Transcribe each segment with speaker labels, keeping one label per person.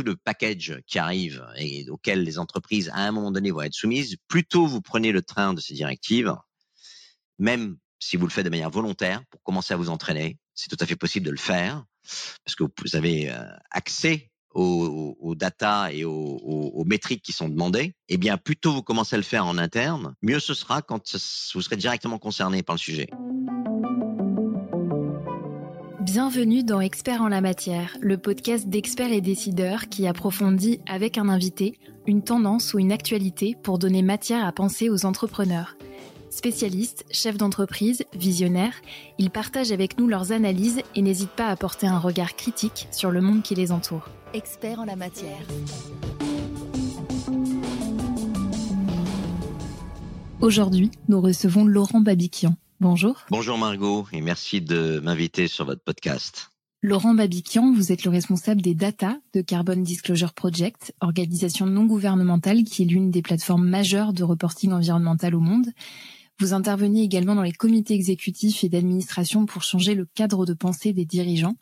Speaker 1: tout le package qui arrive et auquel les entreprises à un moment donné vont être soumises, plus tôt vous prenez le train de ces directives, même si vous le faites de manière volontaire pour commencer à vous entraîner, c'est tout à fait possible de le faire parce que vous avez euh, accès aux, aux, data et aux, métriques qui sont demandées, eh bien, plus tôt vous commencez à le faire en interne, mieux ce sera quand vous serez directement concerné par le sujet.
Speaker 2: Bienvenue dans Experts en la matière, le podcast d'experts et décideurs qui approfondit avec un invité une tendance ou une actualité pour donner matière à penser aux entrepreneurs. Spécialistes, chefs d'entreprise, visionnaires, ils partagent avec nous leurs analyses et n'hésitent pas à porter un regard critique sur le monde qui les entoure. Experts en la matière. Aujourd'hui, nous recevons Laurent Babiquian. Bonjour.
Speaker 1: Bonjour Margot et merci de m'inviter sur votre podcast.
Speaker 2: Laurent Babiquian, vous êtes le responsable des data de Carbon Disclosure Project, organisation non gouvernementale qui est l'une des plateformes majeures de reporting environnemental au monde. Vous intervenez également dans les comités exécutifs et d'administration pour changer le cadre de pensée des dirigeants.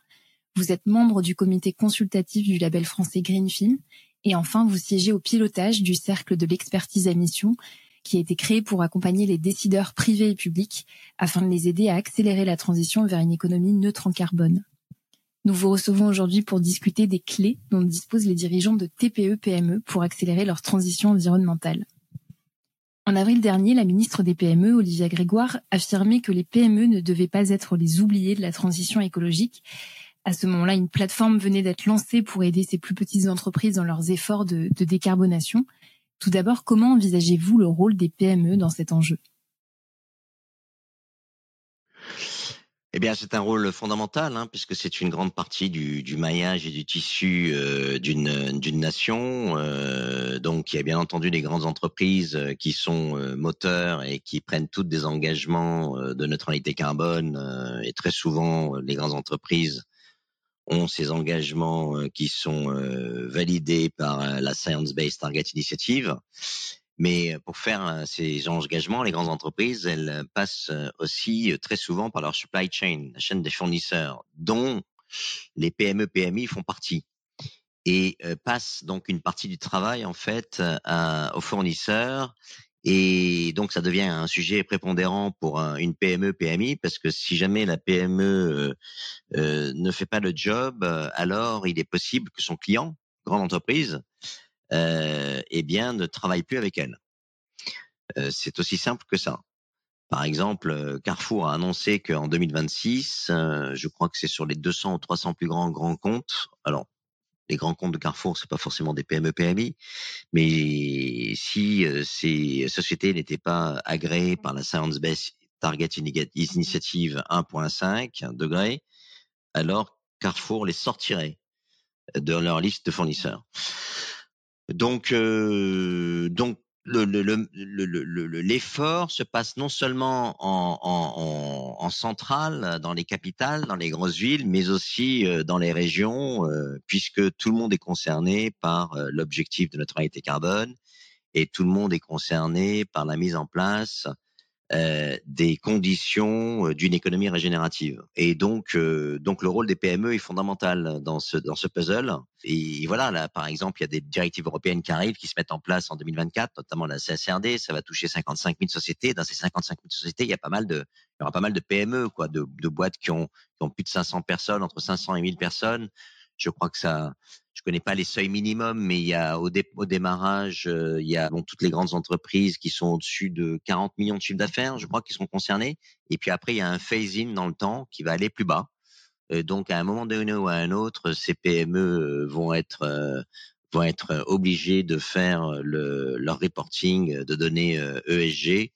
Speaker 2: Vous êtes membre du comité consultatif du label français Greenfin. Et enfin, vous siégez au pilotage du cercle de l'expertise à mission qui a été créé pour accompagner les décideurs privés et publics afin de les aider à accélérer la transition vers une économie neutre en carbone. Nous vous recevons aujourd'hui pour discuter des clés dont disposent les dirigeants de TPE-PME pour accélérer leur transition environnementale. En avril dernier, la ministre des PME, Olivia Grégoire, affirmait que les PME ne devaient pas être les oubliés de la transition écologique. À ce moment-là, une plateforme venait d'être lancée pour aider ces plus petites entreprises dans leurs efforts de, de décarbonation. Tout d'abord, comment envisagez-vous le rôle des PME dans cet enjeu?
Speaker 1: Eh bien, c'est un rôle fondamental, hein, puisque c'est une grande partie du, maillage et du tissu euh, d'une nation. Euh, donc, il y a bien entendu les grandes entreprises euh, qui sont moteurs et qui prennent toutes des engagements de neutralité carbone. et très souvent, les grandes entreprises ont ces engagements qui sont validés par la Science Based Target Initiative. Mais euh, pour faire euh, ces engagements, les grandes entreprises, elles euh, passent aussi très souvent par leur supply chain, la chaîne des fournisseurs, dont les PME, PMI font partie et passent donc une partie du travail en fait aux fournisseurs et donc ça devient un sujet prépondérant pour une PME PMI parce que si jamais la PME ne fait pas le job, alors il est possible que son client, grande entreprise, euh, eh bien, ne travaille plus avec elle. Euh, c'est aussi simple que ça. Par exemple, euh, Carrefour a annoncé qu'en 2026, euh, je crois que c'est sur les 200 ou 300 plus grands grands comptes. Alors, les grands comptes de Carrefour, c'est pas forcément des PME PMI, mais si ces sociétés n'étaient pas agréées par la Science Based Target Initiative 1.5 degré, alors Carrefour les sortirait de leur liste de fournisseurs. Donc, euh, donc l'effort le, le, se passe non seulement en, en, en, centrale, dans les capitales, dans les grosses villes, mais aussi euh, dans les régions, euh, puisque tout le monde est concerné par l'objectif de neutralité carbone et tout le monde est concerné par la mise en place euh, des conditions euh, d'une économie régénérative. Et donc, euh, donc le rôle des PME est fondamental dans ce dans ce puzzle. Et voilà, là, par exemple, il y a des directives européennes qui arrivent, qui se mettent en place en 2024, notamment la CSRD. Ça va toucher 55 000 sociétés. Dans ces 55 000 sociétés, il y a pas mal il y aura pas mal de PME, quoi, de, de boîtes qui ont, qui ont plus de 500 personnes, entre 500 et 1000 personnes. Je crois que ça je connais pas les seuils minimums, mais il y a au, démarrage, euh, il y a toutes les grandes entreprises qui sont au-dessus de 40 millions de chiffres d'affaires, je crois, qui sont concernées. Et puis après, il y a un phase-in dans le temps qui va aller plus bas. Euh, donc, à un moment donné ou à un autre, ces PME euh, vont être vont être obligés de faire le, leur reporting de données ESG. E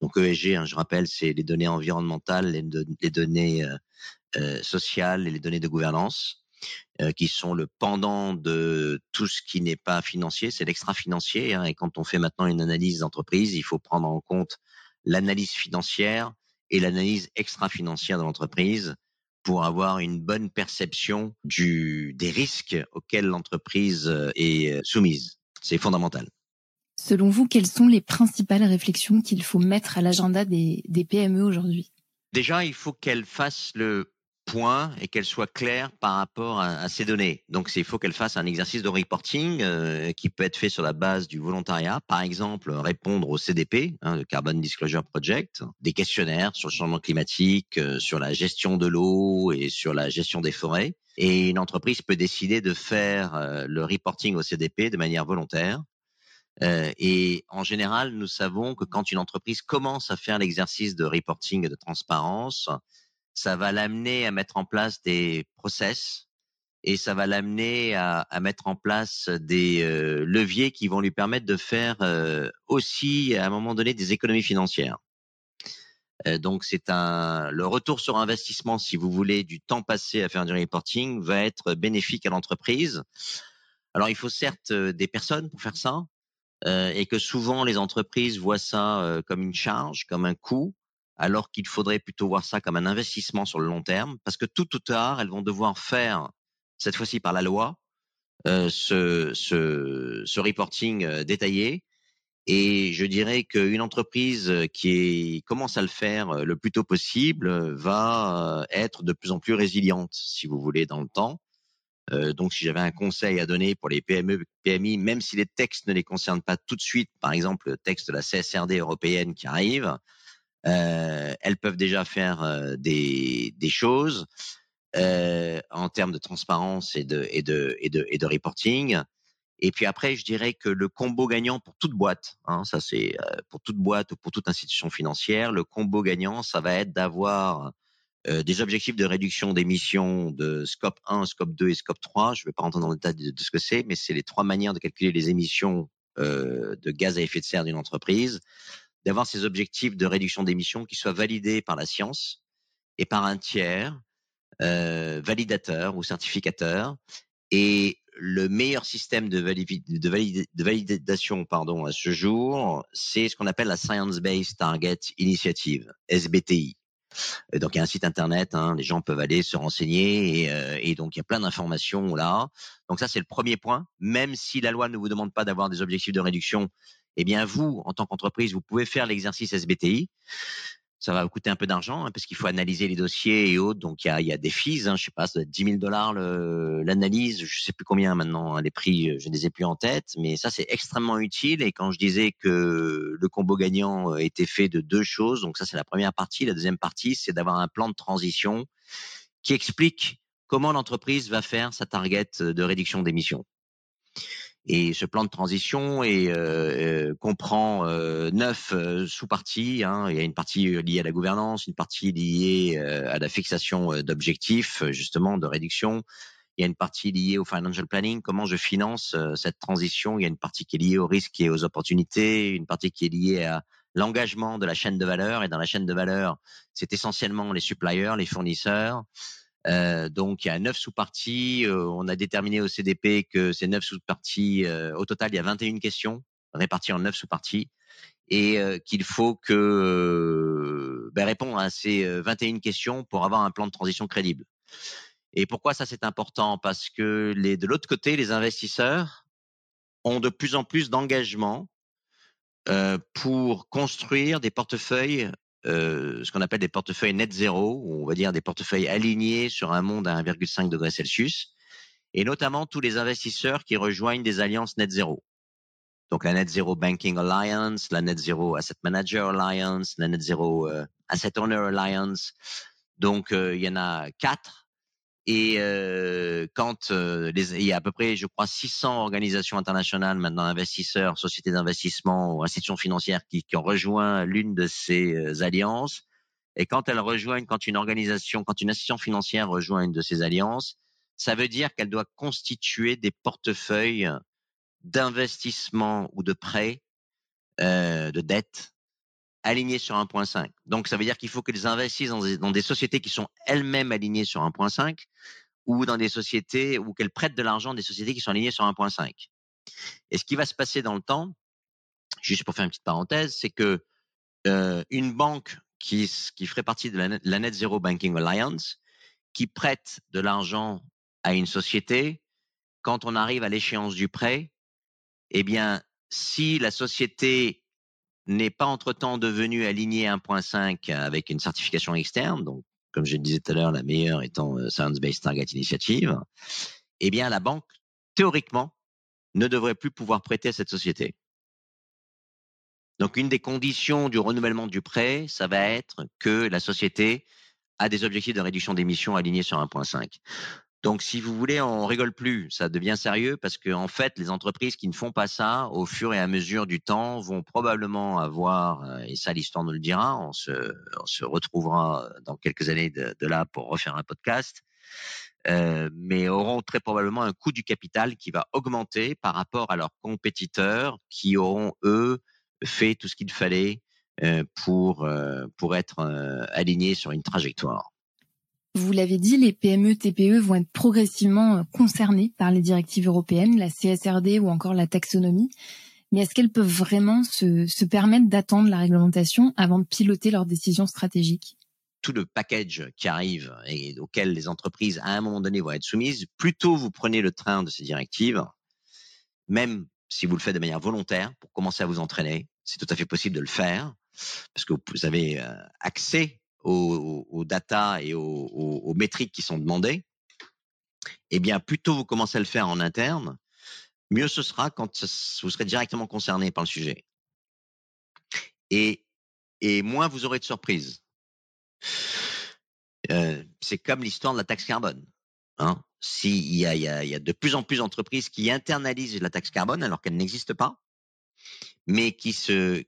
Speaker 1: donc ESG, hein, je rappelle, c'est les données environnementales, les, les données sociales et les données de gouvernance. Euh, qui sont le pendant de tout ce qui n'est pas financier, c'est l'extra-financier. Hein, et quand on fait maintenant une analyse d'entreprise, il faut prendre en compte l'analyse financière et l'analyse extra-financière de l'entreprise pour avoir une bonne perception du, des risques auxquels l'entreprise euh, est soumise. C'est fondamental.
Speaker 2: Selon vous, quelles sont les principales réflexions qu'il faut mettre à l'agenda des, des PME aujourd'hui?
Speaker 1: Déjà, il faut qu'elles fassent le et qu'elle soit claire par rapport à, ces données. Donc, il faut qu'elle fasse un exercice de reporting euh, qui peut être fait sur la base du volontariat. Par exemple, répondre au CDP, hein, le Carbon Disclosure Project, des questionnaires sur le changement climatique, euh, sur la gestion de l'eau et sur la gestion des forêts. Et une entreprise peut décider de faire euh, le reporting au CDP de manière volontaire. et en général, nous savons que quand une entreprise commence à faire l'exercice de reporting et de transparence, ça va l'amener à mettre en place des process et ça va l'amener à, à, mettre en place des euh, leviers qui vont lui permettre de faire euh, aussi à un moment donné des économies financières. Euh, donc c'est un le retour sur investissement, si vous voulez, du temps passé à faire du reporting va être bénéfique à l'entreprise. Alors il faut certes des personnes pour faire ça, et que souvent les entreprises voient ça comme une charge, comme un coût alors qu'il faudrait plutôt voir ça comme un investissement sur le long terme, parce que tout ou tard, elles vont devoir faire, cette fois-ci par la loi, euh, ce, ce, ce, reporting euh, détaillé. Et je dirais qu'une entreprise qui commence à le faire euh, le plus tôt possible va être de plus en plus résiliente, si vous voulez, dans le temps. donc, si j'avais un conseil à donner pour les PME, PMI, même si les textes ne les concernent pas tout de suite, par exemple le texte de la CSRD européenne qui arrive, euh, elles peuvent déjà faire euh, des, des choses euh, en termes de transparence et de, et, de, et, de, et de reporting. Et puis après, je dirais que le combo gagnant pour toute boîte, hein, ça c'est pour toute boîte ou pour toute institution financière, le combo gagnant, ça va être d'avoir des objectifs de réduction d'émissions de scope 1, scope 2 et scope 3. Je ne vais pas rentrer dans le détail de, de ce que c'est, mais c'est les trois manières de calculer les émissions de gaz à effet de serre d'une entreprise d'avoir ces objectifs de réduction d'émissions qui soient validés par la science et par un tiers euh, validateur ou certificateur. Et le meilleur système de, validation pardon, à ce jour, c'est ce qu'on appelle la Science Based Target Initiative, SBTI. Donc il y a un site internet, hein, les gens peuvent aller se renseigner et, euh, et donc il y a plein d'informations là. Donc ça c'est le premier point. Même si la loi ne vous demande pas d'avoir des objectifs de réduction, eh bien vous, en tant qu'entreprise, vous pouvez faire l'exercice SBTI. Ça va vous coûter un peu d'argent hein, parce qu'il faut analyser les dossiers et autres. Donc il y a, y a des fees, hein, je sais pas, ça 10 000 dollars l'analyse, je sais plus combien maintenant hein, les prix, euh, je ne les ai plus en tête, mais ça c'est extrêmement utile. Et quand je disais que le combo gagnant euh, était fait de deux choses, donc ça c'est la première partie. La deuxième partie, c'est d'avoir un plan de transition qui explique comment l'entreprise va faire sa target de réduction d'émissions. Et ce plan de transition est, euh, euh comprend euh, neuf euh, sous-parties. Hein. Il y a une partie liée à la gouvernance, une partie liée à la fixation d'objectifs, justement, de réduction. Il y a une partie liée au financial planning, comment je finance cette transition. Il y a une partie qui est liée aux risques et aux opportunités, une partie qui est liée à l'engagement de la chaîne de valeur. Et dans la chaîne de valeur, c'est essentiellement les suppliers, les fournisseurs. Euh, donc il y a neuf sous-parties. Euh, on a déterminé au CDP que ces neuf sous-parties, euh, au total, il y a 21 questions réparties en neuf sous-parties et qu'il faut que ben, répondre à ces 21 questions pour avoir un plan de transition crédible. Et pourquoi ça c'est important? Parce que les, de l'autre côté, les investisseurs ont de plus en plus d'engagement pour construire des portefeuilles euh, ce qu'on appelle des portefeuilles net zéro, ou on va dire des portefeuilles alignés sur un monde à 1,5 degré Celsius, et notamment tous les investisseurs qui rejoignent des alliances net zéro. Donc la Net Zero Banking Alliance, la Net Zero Asset Manager Alliance, la Net Zero euh, Asset Owner Alliance. Donc euh, il y en a quatre et euh, quand euh, les, il y a à peu près, je crois, 600 organisations internationales maintenant, investisseurs, sociétés d'investissement ou institutions financières qui, qui ont rejoint l'une de ces euh, alliances. Et quand elles rejoignent, quand une organisation, quand une institution financière rejoint une de ces alliances, ça veut dire qu'elle doit constituer des portefeuilles d'investissement ou de prêts, euh, de dettes alignés sur 1.5. Donc, ça veut dire qu'il faut qu'ils investissent dans des, sociétés qui sont elles-mêmes alignées sur 1.5 ou dans des sociétés ou qu'elles prêtent de l'argent des sociétés qui sont alignées sur 1.5. Et ce qui va se passer dans le temps, juste pour faire une petite parenthèse, c'est que euh, une banque qui, qui ferait partie de la Net Zero Banking Alliance, qui prête de l'argent à une société, quand on arrive à l'échéance du prêt, eh bien, si la société n'est pas entre-temps devenu aligné 1.5 avec une certification externe, donc comme je le disais tout à l'heure, la meilleure étant euh, Science Based Target Initiative, eh bien, la banque, théoriquement, ne devrait plus pouvoir prêter à cette société. Donc, une des conditions du renouvellement du prêt, ça va être que la société a des objectifs de réduction d'émissions alignés sur 1.5. Donc, si vous voulez, on rigole plus, ça devient sérieux parce qu'en en fait, les entreprises qui ne font pas ça, au fur et à mesure du temps, vont probablement avoir, euh, et ça l'histoire nous le dira, on se, on se retrouvera dans quelques années de, de là pour refaire un podcast, euh, mais auront très probablement un coût du capital qui va augmenter par rapport à leurs compétiteurs qui auront, eux, fait tout ce qu'il fallait euh, pour, euh, pour être alignés sur une trajectoire.
Speaker 2: Vous l'avez dit, les PME, TPE vont être progressivement concernées par les directives européennes, la CSRD ou encore la taxonomie. Mais est-ce qu'elles peuvent vraiment se, se permettre d'attendre la réglementation avant de piloter leurs décisions stratégiques?
Speaker 1: Tout le package qui arrive et auquel les entreprises, à un moment donné, vont être soumises, plutôt vous prenez le train de ces directives, même si vous le faites de manière volontaire, pour commencer à vous entraîner, c'est tout à fait possible de le faire, parce que vous avez euh, accès aux, data et aux, métriques qui sont demandées. Eh bien, plutôt vous commencez à le faire en interne, mieux ce sera quand vous serez directement concerné par le sujet. Et, et moins vous aurez de surprises. Euh, c'est comme l'histoire de la taxe carbone. Hein. S'il y a, de plus en plus d'entreprises qui internalisent la taxe carbone alors qu'elle n'existe pas, mais qui,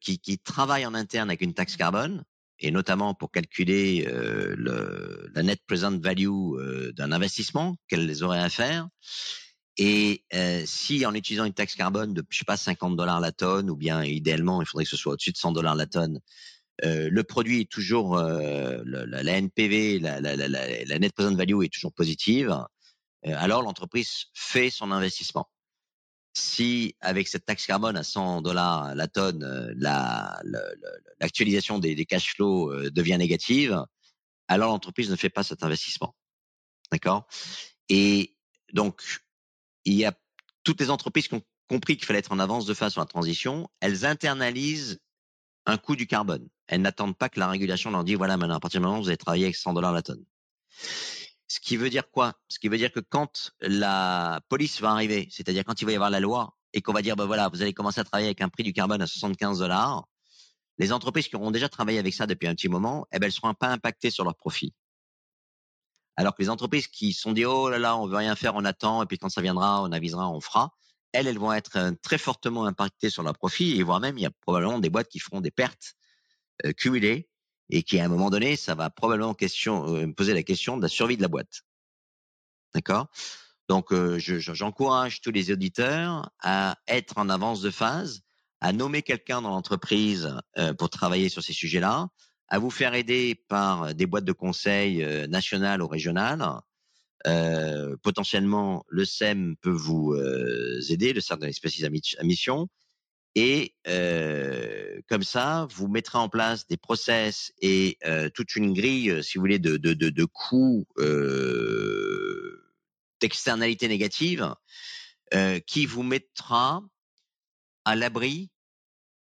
Speaker 1: qui, qui travaillent en interne avec une taxe carbone, et notamment pour calculer euh, le, la net present value euh, d'un investissement qu'elles auraient à faire. Et euh, si en utilisant une taxe carbone de, je sais pas, 50 dollars la tonne, ou bien idéalement, il faudrait que ce soit au-dessus de 100 dollars la tonne, euh, le produit est toujours euh, la, la, NPV, la, la, la, net present value est toujours positive, euh, alors l'entreprise fait son investissement. Si avec cette taxe carbone à 100 dollars la tonne, l'actualisation des, cash flows devient négative, alors l'entreprise ne fait pas cet investissement. D'accord? Et donc, il y a toutes les entreprises qui ont compris qu'il fallait être en avance de face sur la transition, elles internalisent un coût du carbone. Elles n'attendent pas que la régulation leur dise voilà, maintenant, à partir du moment où vous allez travailler avec 100 dollars la tonne. Ce qui veut dire quoi? Ce qui veut dire que quand la police va arriver, c'est-à-dire quand il va y avoir la loi et qu'on va dire ben voilà, vous allez commencer à travailler avec un prix du carbone à 75 dollars, les entreprises qui auront déjà travaillé avec ça depuis un petit moment, eh ben, elles seront pas impactées sur leurs profits. Alors que les entreprises qui sont dit oh là là, on veut rien faire, on attend et puis quand ça viendra, on avisera, on fera elles, elles vont être euh, très fortement impactées sur leur profit et voire même il y a probablement des boîtes qui feront des pertes euh, cumulées et qui à un moment donné, ça va probablement question, euh, poser la question de la survie de la boîte. D'accord? Donc, euh, j'encourage tous les auditeurs à être en avance de phase, à nommer quelqu'un dans l'entreprise pour travailler sur ces sujets-là, à vous faire aider par des boîtes de conseil nationales ou régionales, euh, potentiellement, le SEM peut vous euh, aider, le Centre d'expertise à mission. Et euh, comme ça, vous mettrez en place des process et euh, toute une grille, si vous voulez, de, de, de, coûts d'externalités négatives qui vous mettra à l'abri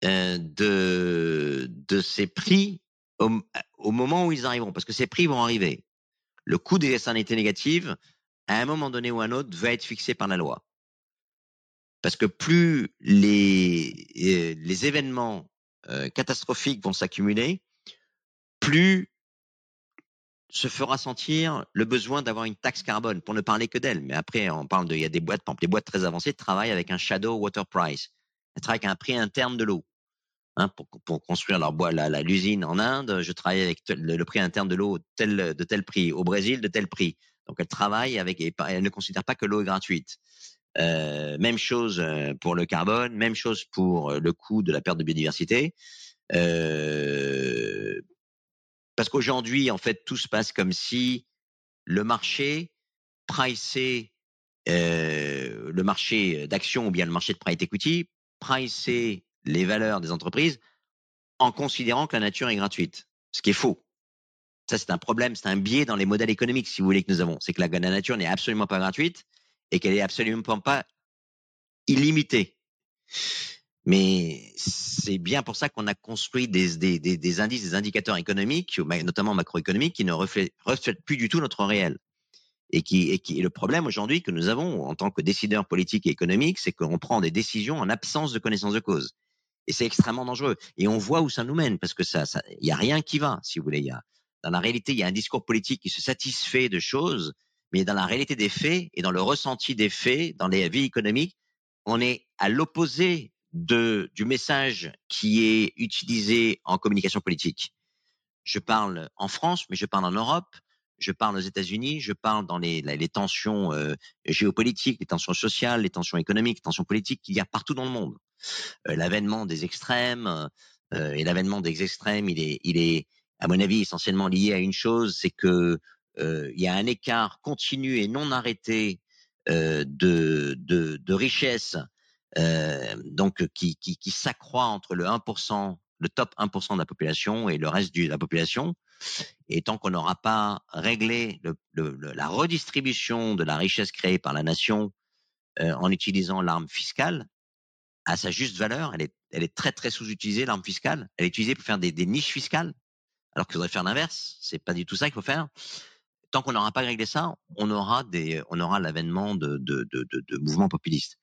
Speaker 1: de, de ces prix au, au moment où ils arriveront, parce que ces prix vont arriver le coût des externalités négatives, à un moment donné ou un autre, va être fixé par la loi. Parce que plus les, euh, événements euh, catastrophiques vont s'accumuler, plus se fera sentir le besoin d'avoir une taxe carbone, pour ne parler que d'elle. Mais après, on parle de, il y a des boîtes, par exemple, des boîtes très avancées travaillent avec un shadow water price. Elles travaillent avec un prix interne de l'eau. Hein, pour, construire leur la, l'usine en Inde, je travaille avec le, prix interne de l'eau tel, de tel prix, au Brésil de tel prix. Donc elle travaille avec, et elle ne considère pas que l'eau est gratuite. Euh, même chose euh, pour le carbone, même chose pour euh, le coût de la perte de biodiversité. Euh, parce qu'aujourd'hui, en fait, tout se passe comme si le marché pricé, euh, le marché d'action ou bien le marché de private equity pricé les valeurs des entreprises en considérant que la nature est gratuite, ce qui est faux. Ça, c'est un problème, c'est un biais dans les modèles économiques, si vous voulez, que nous avons. C'est que la, nature n'est absolument pas gratuite et qu'elle est absolument pas illimitée. Mais c'est bien pour ça qu'on a construit des, indices, des indicateurs économiques, notamment macroéconomiques, qui ne reflètent, plus du tout notre réel. Et qui, et qui est le problème aujourd'hui que nous avons en tant que décideurs politiques et économiques, c'est qu'on prend des décisions en absence de connaissance de cause. Et c'est extrêmement dangereux. Et on voit où ça nous mène, parce que ça, il y a rien qui va, si vous voulez. Dans la réalité, il y a un discours politique qui se satisfait de choses, mais dans la réalité des faits et dans le ressenti des faits, dans les vies économiques, on est à l'opposé du message qui est utilisé en communication politique. Je parle en France, mais je parle en Europe, je parle aux États-Unis, je parle dans les, tensions euh, géopolitiques, les tensions sociales, les tensions économiques, les tensions politiques qu'il y a partout dans le monde. Euh, l'avènement des extrêmes euh, et l'avènement des extrêmes, il est, à mon avis, essentiellement lié à une chose, c'est que il y a un écart continu et non arrêté de, de, de richesse euh, donc qui, qui, qui s'accroît entre le 1%, le top 1% de la population et le reste de la population. Et tant qu'on n'aura pas réglé le, le, la redistribution de la richesse créée par la nation euh, en utilisant l'arme fiscale à sa juste valeur, elle est, elle est très très sous-utilisée l'arme fiscale. Elle est utilisée pour faire des, des niches fiscales, alors qu'il faudrait faire l'inverse. C'est pas du tout ça qu'il faut faire. Tant qu'on n'aura pas réglé ça, on aura des, on aura l'avènement de, de, de, mouvements populistes.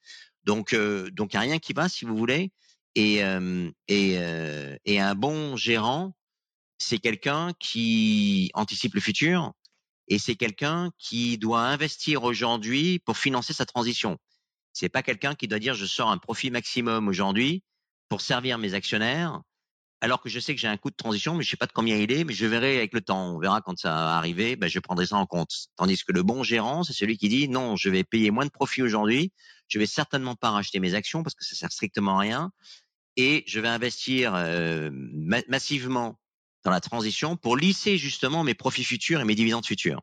Speaker 1: Donc, euh, donc il n'y a rien qui va, si vous voulez. Et, euh, et, euh, et un bon gérant, c'est quelqu'un qui anticipe le futur et c'est quelqu'un qui doit investir aujourd'hui pour financer sa transition. C'est pas quelqu'un qui doit dire je sors un profit maximum aujourd'hui pour servir mes actionnaires alors que je sais que j'ai un coût de transition, mais je sais pas de combien il est, mais je verrai avec le temps. On verra quand ça va arriver, ben, je prendrai ça en compte. Tandis que le bon gérant, c'est celui qui dit non, je vais payer moins de profit aujourd'hui, je vais certainement pas racheter mes actions parce que ça sert strictement à rien, et je vais investir euh, massivement dans la transition pour lisser justement mes profits futurs et mes dividendes futurs.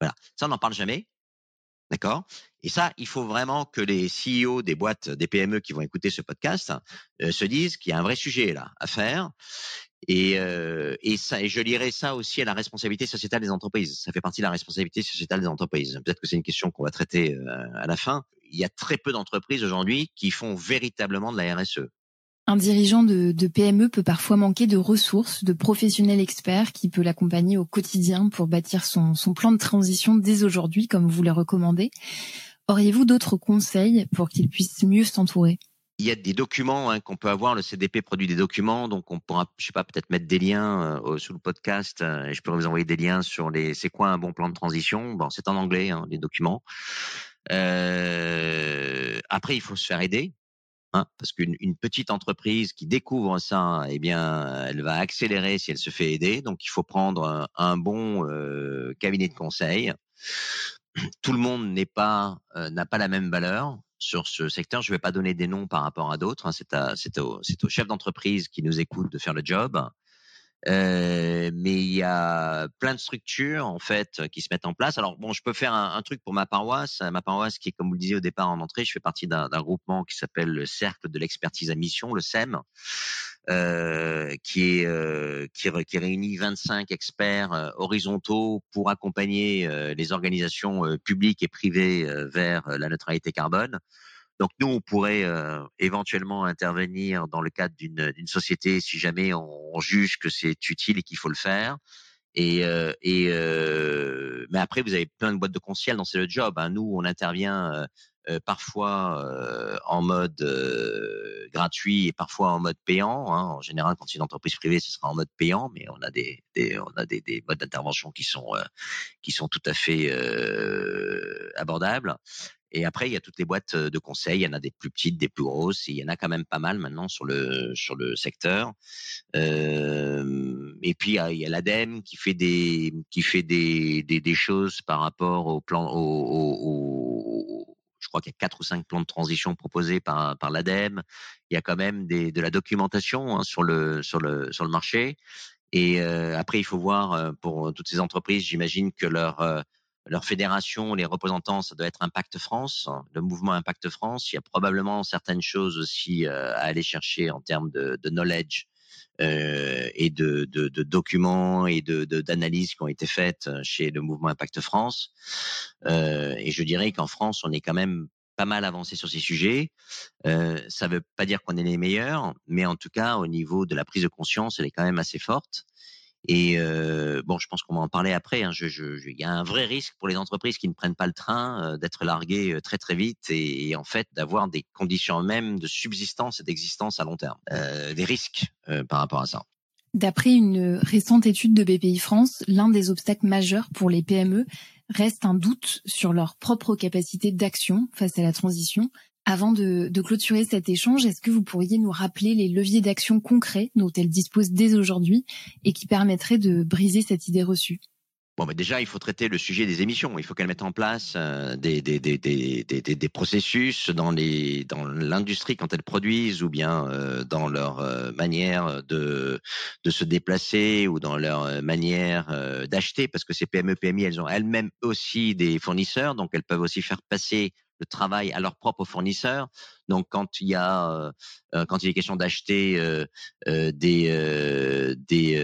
Speaker 1: Voilà, ça on n'en parle jamais. D'accord? Et ça, il faut vraiment que les CEO des boîtes, des PME qui vont écouter ce podcast euh, se disent qu'il y a un vrai sujet là à faire. Et, euh, et, ça, et je lirai ça aussi à la responsabilité sociétale des entreprises. Ça fait partie de la responsabilité sociétale des entreprises. Peut-être que c'est une question qu'on va traiter euh, à la fin. Il y a très peu d'entreprises aujourd'hui qui font véritablement de la RSE.
Speaker 2: Un dirigeant de, PME peut parfois manquer de ressources, de professionnels experts qui peut l'accompagner au quotidien pour bâtir son, son plan de transition dès aujourd'hui, comme vous le recommandez. Auriez-vous d'autres conseils pour qu'il puisse mieux s'entourer?
Speaker 1: Il y a des documents hein, qu'on peut avoir. Le CDP produit des documents, donc on pourra, je sais pas, peut-être mettre des liens euh, sous le podcast. Euh, et je pourrais vous envoyer des liens sur les. C'est quoi un bon plan de transition? Bon, c'est en anglais hein, les documents. Euh, après, il faut se faire aider. Hein, parce qu'une une petite entreprise qui découvre ça, eh bien, elle va accélérer si elle se fait aider. Donc, il faut prendre un, bon euh, cabinet de conseil. Tout le monde euh, n'a pas la même valeur sur ce secteur. Je ne vais pas donner des noms par rapport à d'autres. Hein. C'est au chef d'entreprise qui nous écoute de faire le job. Mais il y a plein de structures en fait qui se mettent en place. Alors bon, je peux faire un, truc pour ma paroisse. Ma paroisse qui est, comme vous le disiez au départ en entrée, je fais partie d'un groupement qui s'appelle le Cercle de l'expertise à mission, le CEM, euh, qui est euh, qui, qui, réunit 25 experts horizontaux pour accompagner les organisations publiques et privées vers la neutralité carbone. Donc nous, on pourrait euh, éventuellement intervenir dans le cadre d'une société si jamais on, juge que c'est utile et qu'il faut le faire. Et, euh, et euh, mais après, vous avez plein de boîtes de conseil dans ce job. Hein. Nous, on intervient euh, parfois en mode gratuit et parfois en mode payant. Hein. En général, quand c'est une entreprise privée, ce sera en mode payant, mais on a des, des on a des, des modes d'intervention qui sont qui sont tout à fait abordables. Et après, il y a toutes les boîtes de conseil. Il y en a des plus petites, des plus grosses. il y en a quand même pas mal maintenant sur le sur le secteur. Euh, et puis il y a, l'ADEME qui fait des qui fait des, des, des choses par rapport au plan au, au, je crois qu'il y a quatre ou cinq plans de transition proposés par par l'ADEME. Il y a quand même des, de la documentation hein, sur le sur le sur le marché. Et après, il faut voir pour toutes ces entreprises. J'imagine que leur leur fédération, les représentants, ça doit être Impact France, le mouvement Impact France. Il y a probablement certaines choses aussi euh, à aller chercher en termes de, knowledge euh, et de, de, de, documents et de d'analyses qui ont été faites chez le mouvement Impact France. Euh, et je dirais qu'en France, on est quand même pas mal avancé sur ces sujets. Euh, ça ne veut pas dire qu'on est les meilleurs, mais en tout cas, au niveau de la prise de conscience, elle est quand même assez forte. Et bon, je pense qu'on va en parler après. Hein. Il y a un vrai risque pour les entreprises qui ne prennent pas le train d'être larguées très très vite et, en fait d'avoir des conditions même de subsistance et d'existence à long terme. Des risques par rapport à ça.
Speaker 2: D'après une récente étude de BPI France, l'un des obstacles majeurs pour les PME reste un doute sur leur propre capacité d'action face à la transition. Avant de, clôturer cet échange, est-ce que vous pourriez nous rappeler les leviers d'action concrets dont elles disposent dès aujourd'hui et qui permettraient de briser cette idée reçue?
Speaker 1: Bon, mais déjà, il faut traiter le sujet des émissions. Il faut qu'elles mettent en place euh, des, processus dans l'industrie quand elles produisent ou bien euh, dans leur euh, manière de de se déplacer ou dans leur manière d'acheter, parce que ces PME PMI, elles ont elles-mêmes aussi des fournisseurs, donc elles peuvent aussi faire passer le travail à leurs propres fournisseurs. Donc, quand il y a quand il est question d'acheter des des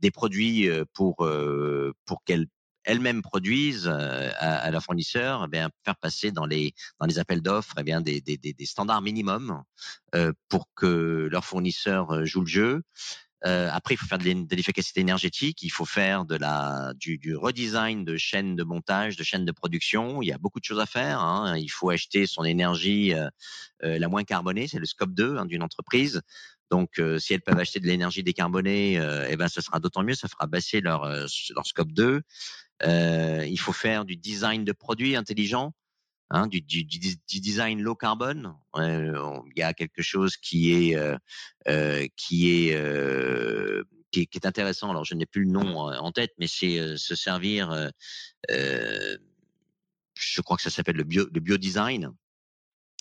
Speaker 1: des produits euh, pour euh, pour qu'elles elles-mêmes produisent euh, à, à leurs fournisseurs, eh bien faire passer dans les dans les appels d'offres eh bien des, des, des, standards minimums pour que leurs fournisseurs jouent le jeu. Euh, après, il faut faire de l'efficacité énergétique, il faut faire de la du, du, redesign de chaînes de montage, de chaînes de production. Il y a beaucoup de choses à faire. Hein. Il faut acheter son énergie euh, la moins carbonée, c'est le scope 2 hein, d'une entreprise. Donc, euh, si elles peuvent acheter de l'énergie décarbonée, euh, eh ben, ce sera d'autant mieux, ça fera baisser leur, euh, leur scope 2. il faut faire du design de produits intelligents, hein, du, du, du, design low carbone. il y a quelque chose qui est qui est qui est, qui est, intéressant. Alors, je n'ai plus le nom en tête, mais c'est se servir. je crois que ça s'appelle le bio, le biodesign.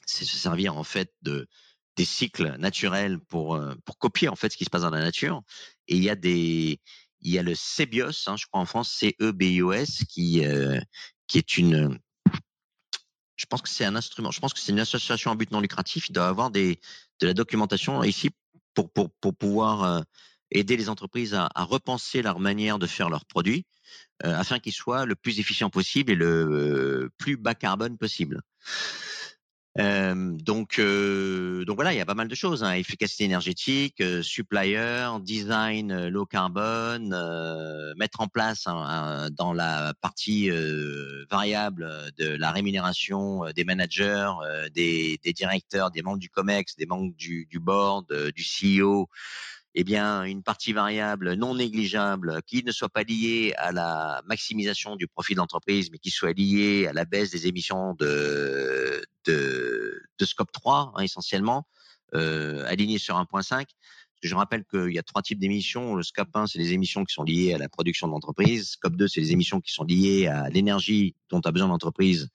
Speaker 1: C'est se servir en fait de des cycles naturels pour euh, pour copier en fait ce qui se passe dans la nature. Et il y a des il y a le CEBIOS, hein, je crois en France, C E B I O S, qui euh, qui est une je pense que c'est un instrument. Je pense que c'est une association à but non lucratif. Il doit avoir des de la documentation ici pour pour pour pouvoir euh, aider les entreprises à, à, repenser leur manière de faire leurs produits afin qu'ils soient le plus efficient possible et le plus bas carbone possible. Euh, donc, euh, donc voilà, il y a pas mal de choses. Hein. Efficacité énergétique, euh, supplier, design low carbone, mettre en place dans la partie variable de la rémunération des managers, des, des, directeurs, des membres du COMEX, des membres du, du board, du CEO, eh bien, une partie variable non négligeable qui ne soit pas liée à la maximisation du profit de l'entreprise, mais qui soit liée à la baisse des émissions de, de, de scope 3, hein, essentiellement, euh, aligné sur 1.5. Je rappelle qu'il y a trois types d'émissions. Le scope 1, c'est les émissions qui sont liées à la production de l'entreprise. Scope 2, c'est les émissions qui sont liées à l'énergie dont a besoin l'entreprise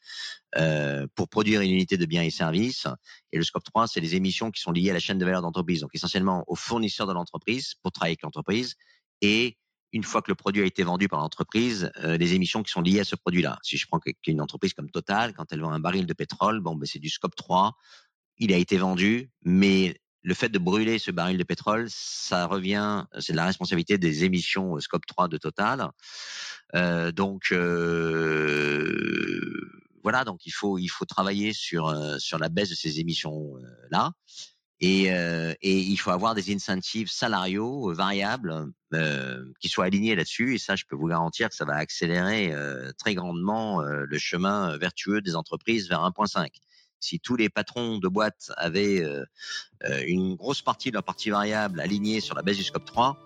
Speaker 1: euh, pour produire une unité de biens et services. Et le scope 3, c'est les émissions qui sont liées à la chaîne de valeur d'entreprise, donc essentiellement aux fournisseurs de l'entreprise pour travailler avec l'entreprise et une fois que le produit a été vendu par l'entreprise, euh, les émissions qui sont liées à ce produit-là. Si je prends une entreprise comme Total, quand elle vend un baril de pétrole, bon, ben c'est du scope 3, il a été vendu, mais le fait de brûler ce baril de pétrole, ça revient, c'est de la responsabilité des émissions scope 3 de Total. Euh, donc euh, voilà, donc il faut il faut travailler sur euh, sur la baisse de ces émissions euh, là. Et, euh, et, il faut avoir des incentives salariaux variables qui soient alignés là-dessus. Et ça, je peux vous garantir que ça va accélérer très grandement le chemin vertueux des entreprises vers 1.5 si tous les patrons de boîtes avaient euh, euh, une grosse partie de leur partie variable alignée sur la base du scope 3,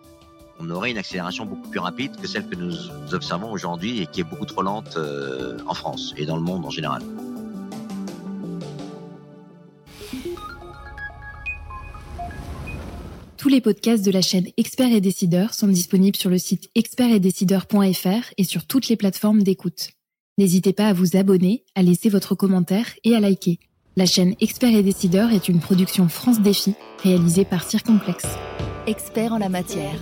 Speaker 1: on aurait une accélération beaucoup plus rapide que celle que nous observons aujourd'hui et qui est beaucoup trop lente euh, en France et dans le monde en général.
Speaker 2: Tous les podcasts de la chaîne Experts et Décideurs sont disponibles sur le site expertsetdecideurs.fr et sur toutes les plateformes d'écoute. N'hésitez pas à vous abonner, à laisser votre commentaire et à liker. La chaîne Experts et Décideurs est une production France Défi réalisée par Circomplex.
Speaker 3: Experts en la matière.